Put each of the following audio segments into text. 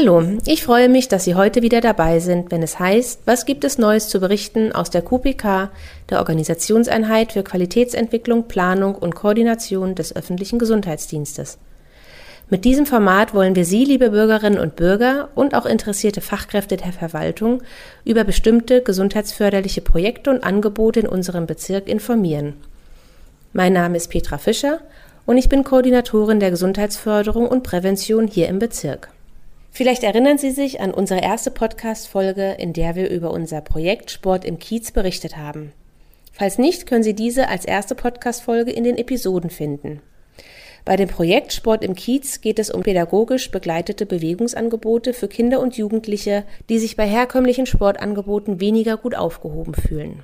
Hallo, ich freue mich, dass Sie heute wieder dabei sind, wenn es heißt, was gibt es Neues zu berichten aus der QPK, der Organisationseinheit für Qualitätsentwicklung, Planung und Koordination des öffentlichen Gesundheitsdienstes. Mit diesem Format wollen wir Sie, liebe Bürgerinnen und Bürger und auch interessierte Fachkräfte der Verwaltung über bestimmte gesundheitsförderliche Projekte und Angebote in unserem Bezirk informieren. Mein Name ist Petra Fischer und ich bin Koordinatorin der Gesundheitsförderung und Prävention hier im Bezirk. Vielleicht erinnern Sie sich an unsere erste Podcast-Folge, in der wir über unser Projekt Sport im Kiez berichtet haben. Falls nicht, können Sie diese als erste Podcast-Folge in den Episoden finden. Bei dem Projekt Sport im Kiez geht es um pädagogisch begleitete Bewegungsangebote für Kinder und Jugendliche, die sich bei herkömmlichen Sportangeboten weniger gut aufgehoben fühlen.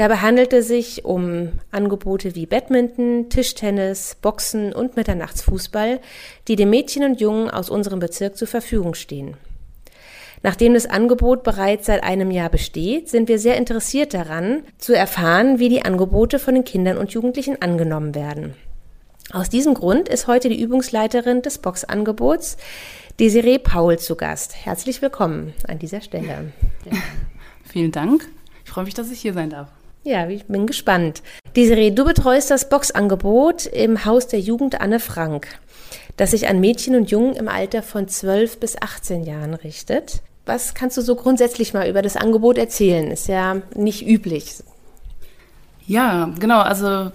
Dabei handelt es sich um Angebote wie Badminton, Tischtennis, Boxen und Mitternachtsfußball, die den Mädchen und Jungen aus unserem Bezirk zur Verfügung stehen. Nachdem das Angebot bereits seit einem Jahr besteht, sind wir sehr interessiert daran, zu erfahren, wie die Angebote von den Kindern und Jugendlichen angenommen werden. Aus diesem Grund ist heute die Übungsleiterin des Boxangebots, Desiree Paul, zu Gast. Herzlich willkommen an dieser Stelle. Vielen Dank. Ich freue mich, dass ich hier sein darf. Ja, ich bin gespannt. Desiree, du betreust das Boxangebot im Haus der Jugend Anne Frank, das sich an Mädchen und Jungen im Alter von 12 bis 18 Jahren richtet. Was kannst du so grundsätzlich mal über das Angebot erzählen? Ist ja nicht üblich. Ja, genau. Also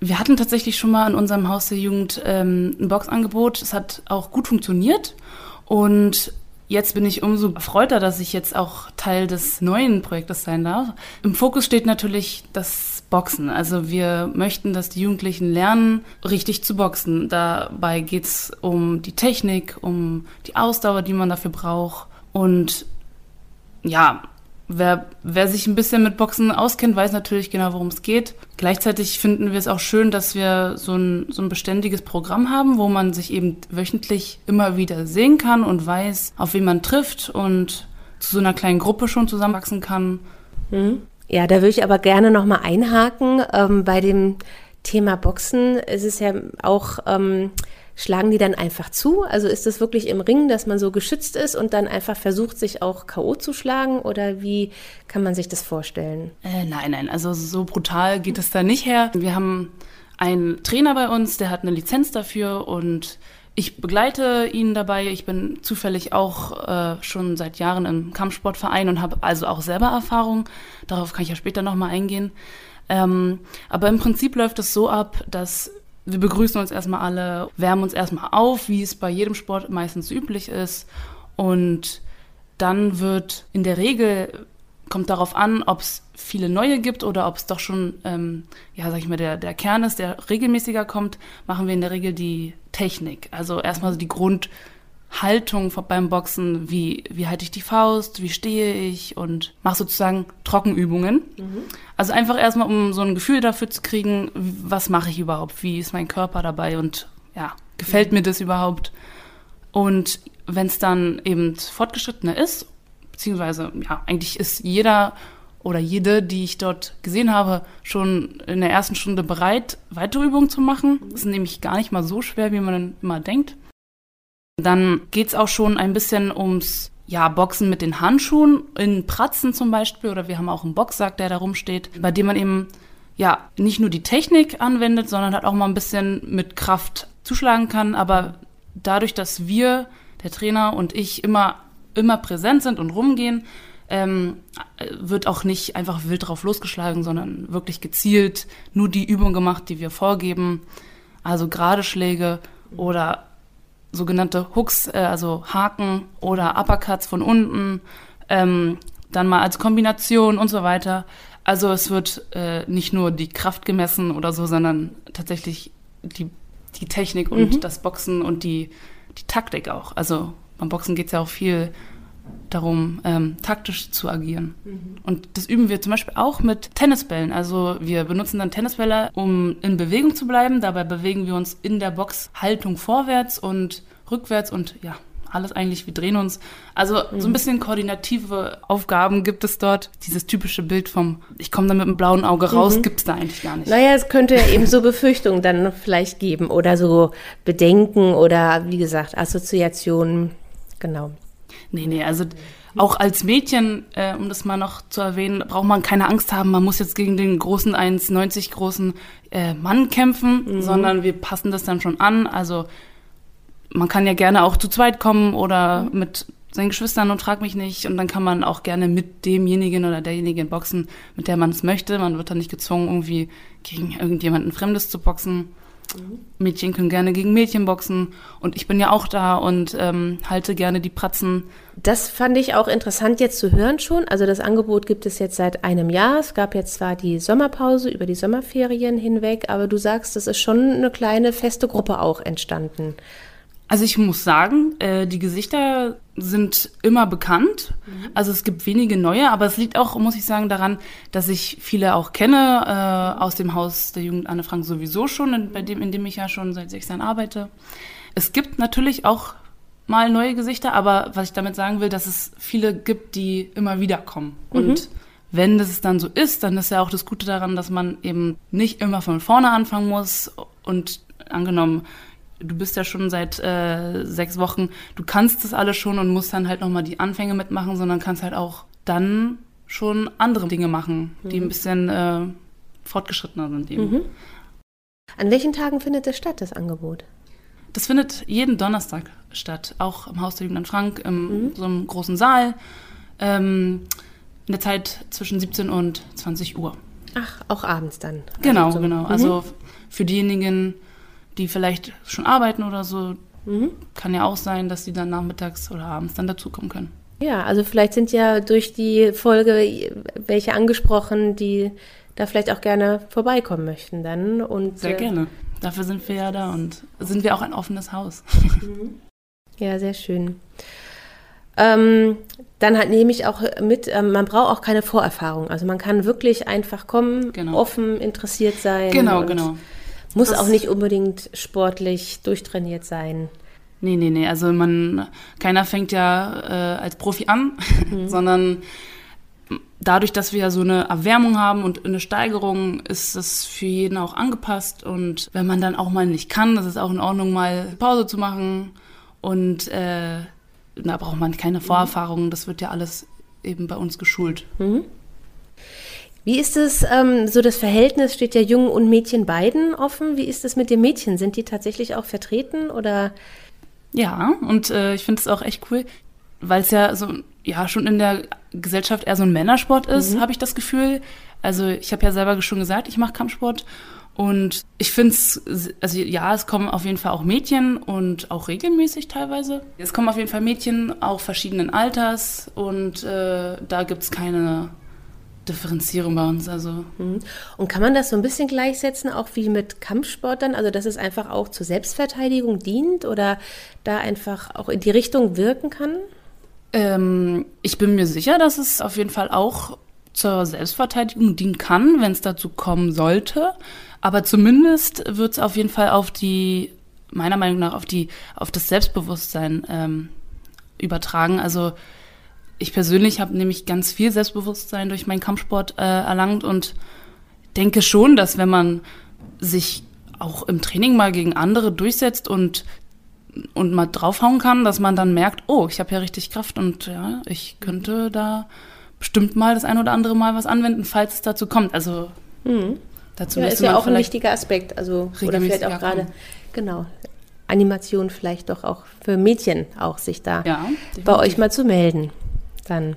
wir hatten tatsächlich schon mal in unserem Haus der Jugend ähm, ein Boxangebot. Es hat auch gut funktioniert und Jetzt bin ich umso erfreuter, dass ich jetzt auch Teil des neuen Projektes sein darf. Im Fokus steht natürlich das Boxen. Also wir möchten, dass die Jugendlichen lernen, richtig zu boxen. Dabei geht's um die Technik, um die Ausdauer, die man dafür braucht. Und ja, Wer, wer sich ein bisschen mit Boxen auskennt, weiß natürlich genau, worum es geht. Gleichzeitig finden wir es auch schön, dass wir so ein, so ein beständiges Programm haben, wo man sich eben wöchentlich immer wieder sehen kann und weiß, auf wen man trifft und zu so einer kleinen Gruppe schon zusammenwachsen kann. Mhm. Ja, da würde ich aber gerne nochmal einhaken. Ähm, bei dem Thema Boxen ist es ja auch ähm, Schlagen die dann einfach zu? Also ist das wirklich im Ring, dass man so geschützt ist und dann einfach versucht, sich auch K.O. zu schlagen? Oder wie kann man sich das vorstellen? Äh, nein, nein, also so brutal geht es da nicht her. Wir haben einen Trainer bei uns, der hat eine Lizenz dafür und ich begleite ihn dabei. Ich bin zufällig auch äh, schon seit Jahren im Kampfsportverein und habe also auch selber Erfahrung. Darauf kann ich ja später nochmal eingehen. Ähm, aber im Prinzip läuft es so ab, dass wir begrüßen uns erstmal alle, wärmen uns erstmal auf, wie es bei jedem Sport meistens üblich ist. Und dann wird in der Regel, kommt darauf an, ob es viele neue gibt oder ob es doch schon, ähm, ja, sag ich mal, der, der Kern ist, der regelmäßiger kommt, machen wir in der Regel die Technik. Also erstmal so die Grund, Haltung beim Boxen, wie, wie halte ich die Faust, wie stehe ich und mache sozusagen Trockenübungen. Mhm. Also einfach erstmal, um so ein Gefühl dafür zu kriegen, was mache ich überhaupt, wie ist mein Körper dabei und ja, gefällt mhm. mir das überhaupt? Und wenn es dann eben fortgeschrittener ist, beziehungsweise ja, eigentlich ist jeder oder jede, die ich dort gesehen habe, schon in der ersten Stunde bereit, weitere Übungen zu machen. Das ist nämlich gar nicht mal so schwer, wie man immer denkt. Dann geht's auch schon ein bisschen ums ja, Boxen mit den Handschuhen in Pratzen zum Beispiel oder wir haben auch einen Boxsack, der da rumsteht, bei dem man eben ja nicht nur die Technik anwendet, sondern halt auch mal ein bisschen mit Kraft zuschlagen kann. Aber dadurch, dass wir, der Trainer und ich immer immer präsent sind und rumgehen, ähm, wird auch nicht einfach wild drauf losgeschlagen, sondern wirklich gezielt nur die Übung gemacht, die wir vorgeben. Also gerade Schläge oder sogenannte Hooks, äh, also Haken oder Uppercuts von unten, ähm, dann mal als Kombination und so weiter. Also es wird äh, nicht nur die Kraft gemessen oder so, sondern tatsächlich die, die Technik und mhm. das Boxen und die, die Taktik auch. Also beim Boxen geht es ja auch viel darum, ähm, taktisch zu agieren. Mhm. Und das üben wir zum Beispiel auch mit Tennisbällen. Also wir benutzen dann Tennisbälle, um in Bewegung zu bleiben. Dabei bewegen wir uns in der Boxhaltung vorwärts und rückwärts und ja, alles eigentlich, wir drehen uns. Also mhm. so ein mhm. bisschen koordinative Aufgaben gibt es dort. Dieses typische Bild vom, ich komme da mit einem blauen Auge raus, mhm. gibt es da eigentlich gar nicht. Naja, es könnte ja eben so Befürchtungen dann vielleicht geben oder so Bedenken oder wie gesagt Assoziationen Genau. Nee, nee, also auch als Mädchen, äh, um das mal noch zu erwähnen, braucht man keine Angst haben, man muss jetzt gegen den großen 1,90 großen äh, Mann kämpfen, mhm. sondern wir passen das dann schon an. Also man kann ja gerne auch zu zweit kommen oder mhm. mit seinen Geschwistern und frag mich nicht. Und dann kann man auch gerne mit demjenigen oder derjenigen boxen, mit der man es möchte. Man wird dann nicht gezwungen, irgendwie gegen irgendjemanden Fremdes zu boxen. Mhm. Mädchen können gerne gegen Mädchen boxen und ich bin ja auch da und ähm, halte gerne die Pratzen. Das fand ich auch interessant jetzt zu hören schon. Also das Angebot gibt es jetzt seit einem Jahr. Es gab jetzt zwar die Sommerpause über die Sommerferien hinweg, aber du sagst, es ist schon eine kleine feste Gruppe auch entstanden. Also ich muss sagen, äh, die Gesichter sind immer bekannt. Mhm. Also es gibt wenige neue, aber es liegt auch, muss ich sagen, daran, dass ich viele auch kenne äh, aus dem Haus der Jugend Anne Frank sowieso schon, in, bei dem, in dem ich ja schon seit sechs Jahren arbeite. Es gibt natürlich auch mal neue Gesichter, aber was ich damit sagen will, dass es viele gibt, die immer wieder kommen. Mhm. Und wenn das dann so ist, dann ist ja auch das Gute daran, dass man eben nicht immer von vorne anfangen muss und angenommen, du bist ja schon seit äh, sechs Wochen, du kannst das alles schon und musst dann halt nochmal die Anfänge mitmachen, sondern kannst halt auch dann schon andere Dinge machen, die mhm. ein bisschen äh, fortgeschrittener sind eben. Mhm. An welchen Tagen findet das statt, das Angebot? Das findet jeden Donnerstag statt, auch im Haus der Jugend Frank, im mhm. so einem großen Saal, ähm, in der Zeit zwischen 17 und 20 Uhr. Ach, auch abends dann. Genau, also so. genau. Also mhm. für diejenigen, die vielleicht schon arbeiten oder so, mhm. kann ja auch sein, dass die dann nachmittags oder abends dann dazukommen können. Ja, also vielleicht sind ja durch die Folge welche angesprochen, die da vielleicht auch gerne vorbeikommen möchten dann. Und, sehr äh, gerne. Dafür sind wir ja da und sind wir auch ein offenes Haus. Mhm. Ja, sehr schön. Ähm, dann halt nehme ich auch mit, ähm, man braucht auch keine Vorerfahrung. Also man kann wirklich einfach kommen, genau. offen, interessiert sein. Genau, genau. Muss das auch nicht unbedingt sportlich durchtrainiert sein. Nee, nee, nee. Also man, keiner fängt ja äh, als Profi an, mhm. sondern dadurch, dass wir ja so eine Erwärmung haben und eine Steigerung, ist es für jeden auch angepasst. Und wenn man dann auch mal nicht kann, ist es auch in Ordnung, mal Pause zu machen. Und äh, da braucht man keine Vorerfahrungen. Das wird ja alles eben bei uns geschult. Mhm. Wie ist es, ähm, so das Verhältnis steht ja Jungen und Mädchen beiden offen. Wie ist es mit den Mädchen? Sind die tatsächlich auch vertreten oder? Ja, und äh, ich finde es auch echt cool, weil es ja so, ja, schon in der Gesellschaft eher so ein Männersport ist, mhm. habe ich das Gefühl. Also ich habe ja selber schon gesagt, ich mache Kampfsport. Und ich finde es, also ja, es kommen auf jeden Fall auch Mädchen und auch regelmäßig teilweise. Es kommen auf jeden Fall Mädchen auch verschiedenen Alters und äh, da gibt es keine Differenzierung bei uns. Also. Mhm. Und kann man das so ein bisschen gleichsetzen, auch wie mit Kampfsport dann? Also, dass es einfach auch zur Selbstverteidigung dient oder da einfach auch in die Richtung wirken kann? Ähm, ich bin mir sicher, dass es auf jeden Fall auch zur Selbstverteidigung dienen kann, wenn es dazu kommen sollte. Aber zumindest wird es auf jeden Fall auf die, meiner Meinung nach, auf die, auf das Selbstbewusstsein ähm, übertragen. Also ich persönlich habe nämlich ganz viel Selbstbewusstsein durch meinen Kampfsport äh, erlangt und denke schon, dass wenn man sich auch im Training mal gegen andere durchsetzt und und mal draufhauen kann, dass man dann merkt, oh, ich habe ja richtig Kraft und ja, ich könnte da bestimmt mal das ein oder andere Mal was anwenden, falls es dazu kommt. Also mhm. dazu ja, ist ja auch ein wichtiger Aspekt, also oder vielleicht auch gerade genau Animation vielleicht doch auch für Mädchen auch sich da ja, bei euch mal zu melden dann.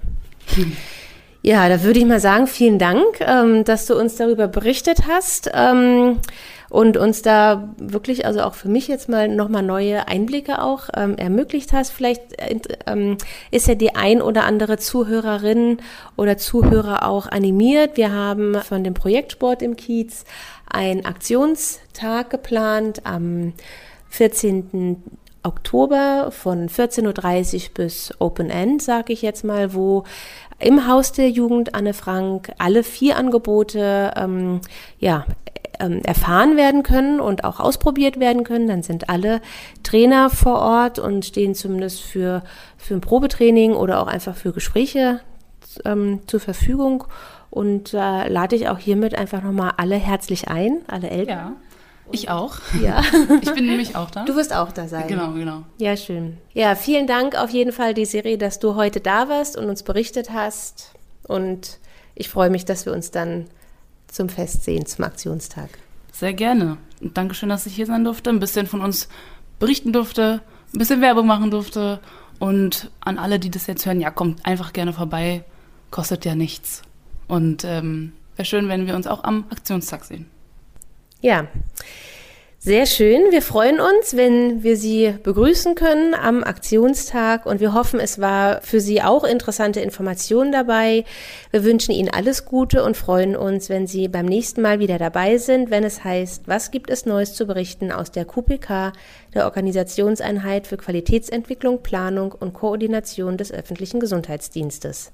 Ja, da würde ich mal sagen, vielen Dank, ähm, dass du uns darüber berichtet hast ähm, und uns da wirklich, also auch für mich jetzt mal nochmal neue Einblicke auch ähm, ermöglicht hast. Vielleicht äh, ähm, ist ja die ein oder andere Zuhörerin oder Zuhörer auch animiert. Wir haben von dem Projektsport im Kiez einen Aktionstag geplant am 14. Oktober von 14.30 Uhr bis Open End, sage ich jetzt mal, wo im Haus der Jugend Anne Frank alle vier Angebote ähm, ja, ähm, erfahren werden können und auch ausprobiert werden können. Dann sind alle Trainer vor Ort und stehen zumindest für, für ein Probetraining oder auch einfach für Gespräche ähm, zur Verfügung. Und äh, lade ich auch hiermit einfach nochmal alle herzlich ein, alle Eltern. Ja. Ich auch. Ja. Ich bin nämlich auch da. Du wirst auch da sein. Genau, genau. Ja, schön. Ja, vielen Dank auf jeden Fall, Desiree, dass du heute da warst und uns berichtet hast. Und ich freue mich, dass wir uns dann zum Fest sehen, zum Aktionstag. Sehr gerne. Und Dankeschön, dass ich hier sein durfte, ein bisschen von uns berichten durfte, ein bisschen Werbung machen durfte. Und an alle, die das jetzt hören, ja, kommt einfach gerne vorbei. Kostet ja nichts. Und ähm, wäre schön, wenn wir uns auch am Aktionstag sehen. Ja, sehr schön. Wir freuen uns, wenn wir Sie begrüßen können am Aktionstag und wir hoffen, es war für Sie auch interessante Informationen dabei. Wir wünschen Ihnen alles Gute und freuen uns, wenn Sie beim nächsten Mal wieder dabei sind, wenn es heißt, was gibt es Neues zu berichten aus der QPK, der Organisationseinheit für Qualitätsentwicklung, Planung und Koordination des öffentlichen Gesundheitsdienstes.